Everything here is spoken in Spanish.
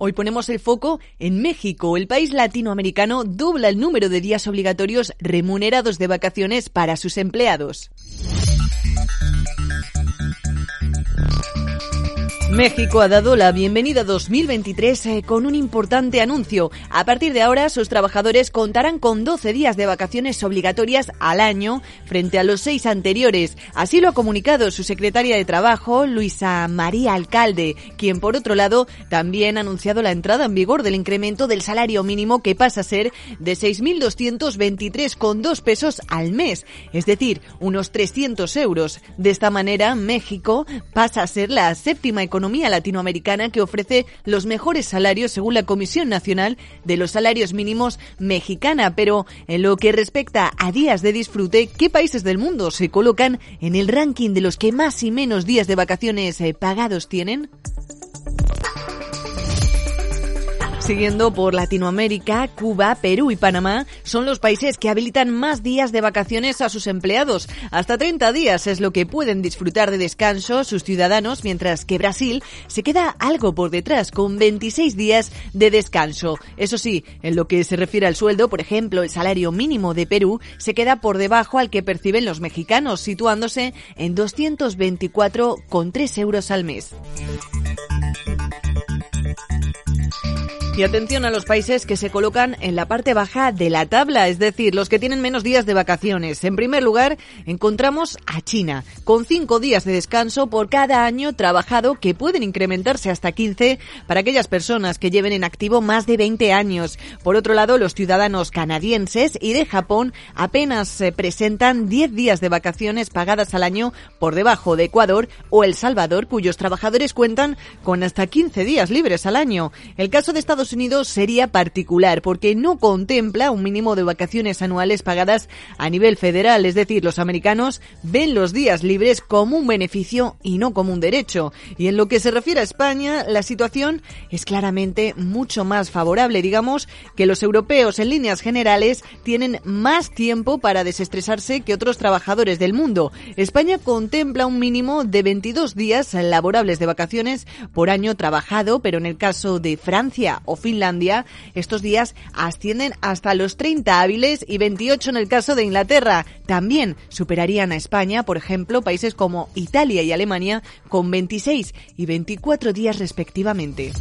Hoy ponemos el foco en México. El país latinoamericano dobla el número de días obligatorios remunerados de vacaciones para sus empleados. México ha dado la bienvenida 2023 eh, con un importante anuncio. A partir de ahora, sus trabajadores contarán con 12 días de vacaciones obligatorias al año frente a los seis anteriores. Así lo ha comunicado su secretaria de Trabajo, Luisa María Alcalde, quien por otro lado también ha anunciado la entrada en vigor del incremento del salario mínimo que pasa a ser de 6.223,2 pesos al mes, es decir, unos 300 euros. De esta manera, México pasa a ser la séptima economía economía latinoamericana que ofrece los mejores salarios según la Comisión Nacional de los Salarios Mínimos mexicana. Pero en lo que respecta a días de disfrute, ¿qué países del mundo se colocan en el ranking de los que más y menos días de vacaciones eh, pagados tienen? Siguiendo por Latinoamérica, Cuba, Perú y Panamá son los países que habilitan más días de vacaciones a sus empleados. Hasta 30 días es lo que pueden disfrutar de descanso sus ciudadanos, mientras que Brasil se queda algo por detrás, con 26 días de descanso. Eso sí, en lo que se refiere al sueldo, por ejemplo, el salario mínimo de Perú se queda por debajo al que perciben los mexicanos, situándose en 224,3 euros al mes. Y atención a los países que se colocan en la parte baja de la tabla, es decir, los que tienen menos días de vacaciones. En primer lugar, encontramos a China, con cinco días de descanso por cada año trabajado que pueden incrementarse hasta 15 para aquellas personas que lleven en activo más de 20 años. Por otro lado, los ciudadanos canadienses y de Japón apenas se presentan 10 días de vacaciones pagadas al año por debajo de Ecuador o El Salvador, cuyos trabajadores cuentan con hasta 15 días libres al año. El caso de Estados Unidos sería particular porque no contempla un mínimo de vacaciones anuales pagadas a nivel federal, es decir, los americanos ven los días libres como un beneficio y no como un derecho. Y en lo que se refiere a España, la situación es claramente mucho más favorable, digamos, que los europeos en líneas generales tienen más tiempo para desestresarse que otros trabajadores del mundo. España contempla un mínimo de 22 días laborables de vacaciones por año trabajado, pero en el caso de Francia o Finlandia, estos días ascienden hasta los 30 hábiles y 28 en el caso de Inglaterra. También superarían a España, por ejemplo, países como Italia y Alemania con 26 y 24 días respectivamente.